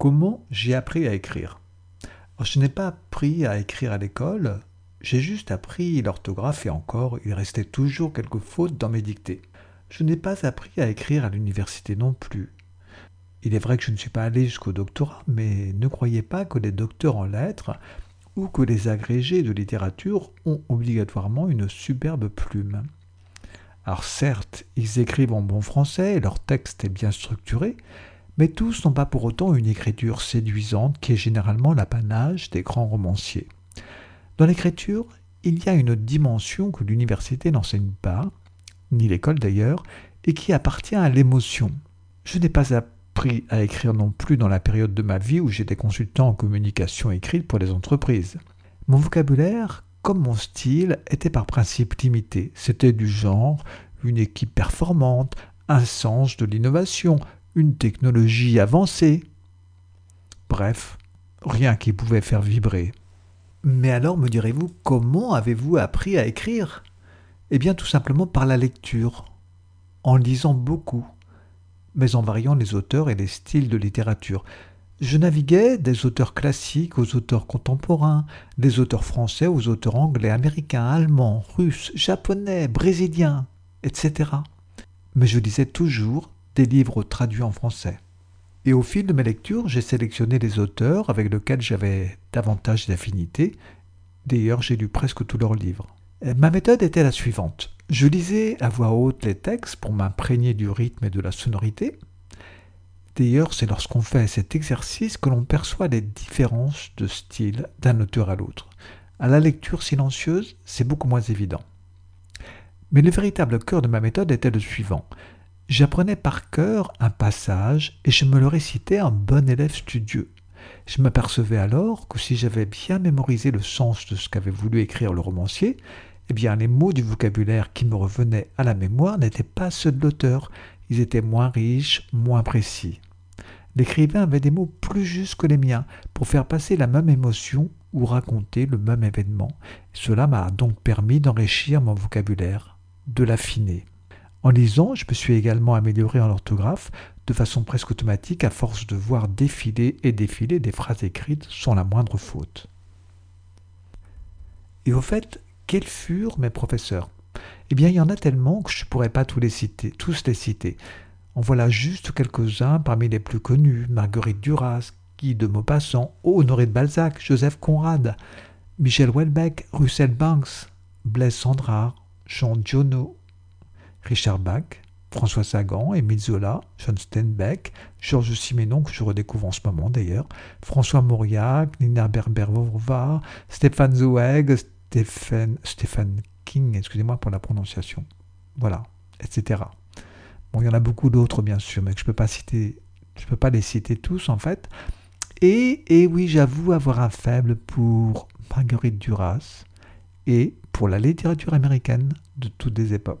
Comment j'ai appris à écrire Je n'ai pas appris à écrire à l'école, j'ai juste appris l'orthographe et encore, il restait toujours quelques fautes dans mes dictées. Je n'ai pas appris à écrire à l'université non plus. Il est vrai que je ne suis pas allé jusqu'au doctorat, mais ne croyez pas que les docteurs en lettres ou que les agrégés de littérature ont obligatoirement une superbe plume. Alors certes, ils écrivent en bon français leur texte est bien structuré, mais tous n'ont pas pour autant une écriture séduisante qui est généralement l'apanage des grands romanciers. Dans l'écriture, il y a une dimension que l'université n'enseigne pas, ni l'école d'ailleurs, et qui appartient à l'émotion. Je n'ai pas appris à écrire non plus dans la période de ma vie où j'étais consultant en communication écrite pour les entreprises. Mon vocabulaire, comme mon style, était par principe limité. C'était du genre une équipe performante, un sens de l'innovation, une technologie avancée. Bref, rien qui pouvait faire vibrer. Mais alors, me direz-vous, comment avez-vous appris à écrire? Eh bien, tout simplement par la lecture, en lisant beaucoup, mais en variant les auteurs et les styles de littérature. Je naviguais des auteurs classiques aux auteurs contemporains, des auteurs français aux auteurs anglais, américains, allemands, russes, japonais, brésiliens, etc. Mais je lisais toujours des livres traduits en français. Et au fil de mes lectures, j'ai sélectionné les auteurs avec lesquels j'avais davantage d'affinités. D'ailleurs, j'ai lu presque tous leurs livres. Ma méthode était la suivante. Je lisais à voix haute les textes pour m'imprégner du rythme et de la sonorité. D'ailleurs, c'est lorsqu'on fait cet exercice que l'on perçoit les différences de style d'un auteur à l'autre. À la lecture silencieuse, c'est beaucoup moins évident. Mais le véritable cœur de ma méthode était le suivant. J'apprenais par cœur un passage et je me le récitais en bon élève studieux. Je m'apercevais alors que si j'avais bien mémorisé le sens de ce qu'avait voulu écrire le romancier, eh bien les mots du vocabulaire qui me revenaient à la mémoire n'étaient pas ceux de l'auteur, ils étaient moins riches, moins précis. L'écrivain avait des mots plus justes que les miens pour faire passer la même émotion ou raconter le même événement. Cela m'a donc permis d'enrichir mon vocabulaire, de l'affiner. En lisant, je me suis également amélioré en orthographe de façon presque automatique à force de voir défiler et défiler des phrases écrites sans la moindre faute. Et au fait, quels furent mes professeurs? Eh bien, il y en a tellement que je ne pourrais pas tous les citer, tous les citer. En voilà juste quelques-uns parmi les plus connus Marguerite Duras, Guy de Maupassant, Honoré de Balzac, Joseph Conrad, Michel Houellebecq, Russell Banks, Blaise Sandrard, Jean Giono, Richard Bach, François Sagan, Émile Zola, John Steinbeck, Georges Simenon, que je redécouvre en ce moment d'ailleurs, François Mauriac, Nina Berber-Vorva, Stéphane Zweig, Stephen, Stephen King, excusez-moi pour la prononciation. Voilà, etc. Bon, il y en a beaucoup d'autres bien sûr, mais je peux pas peux pas les citer tous en fait. Et, et oui, j'avoue avoir un faible pour Marguerite Duras et pour la littérature américaine de toutes les époques.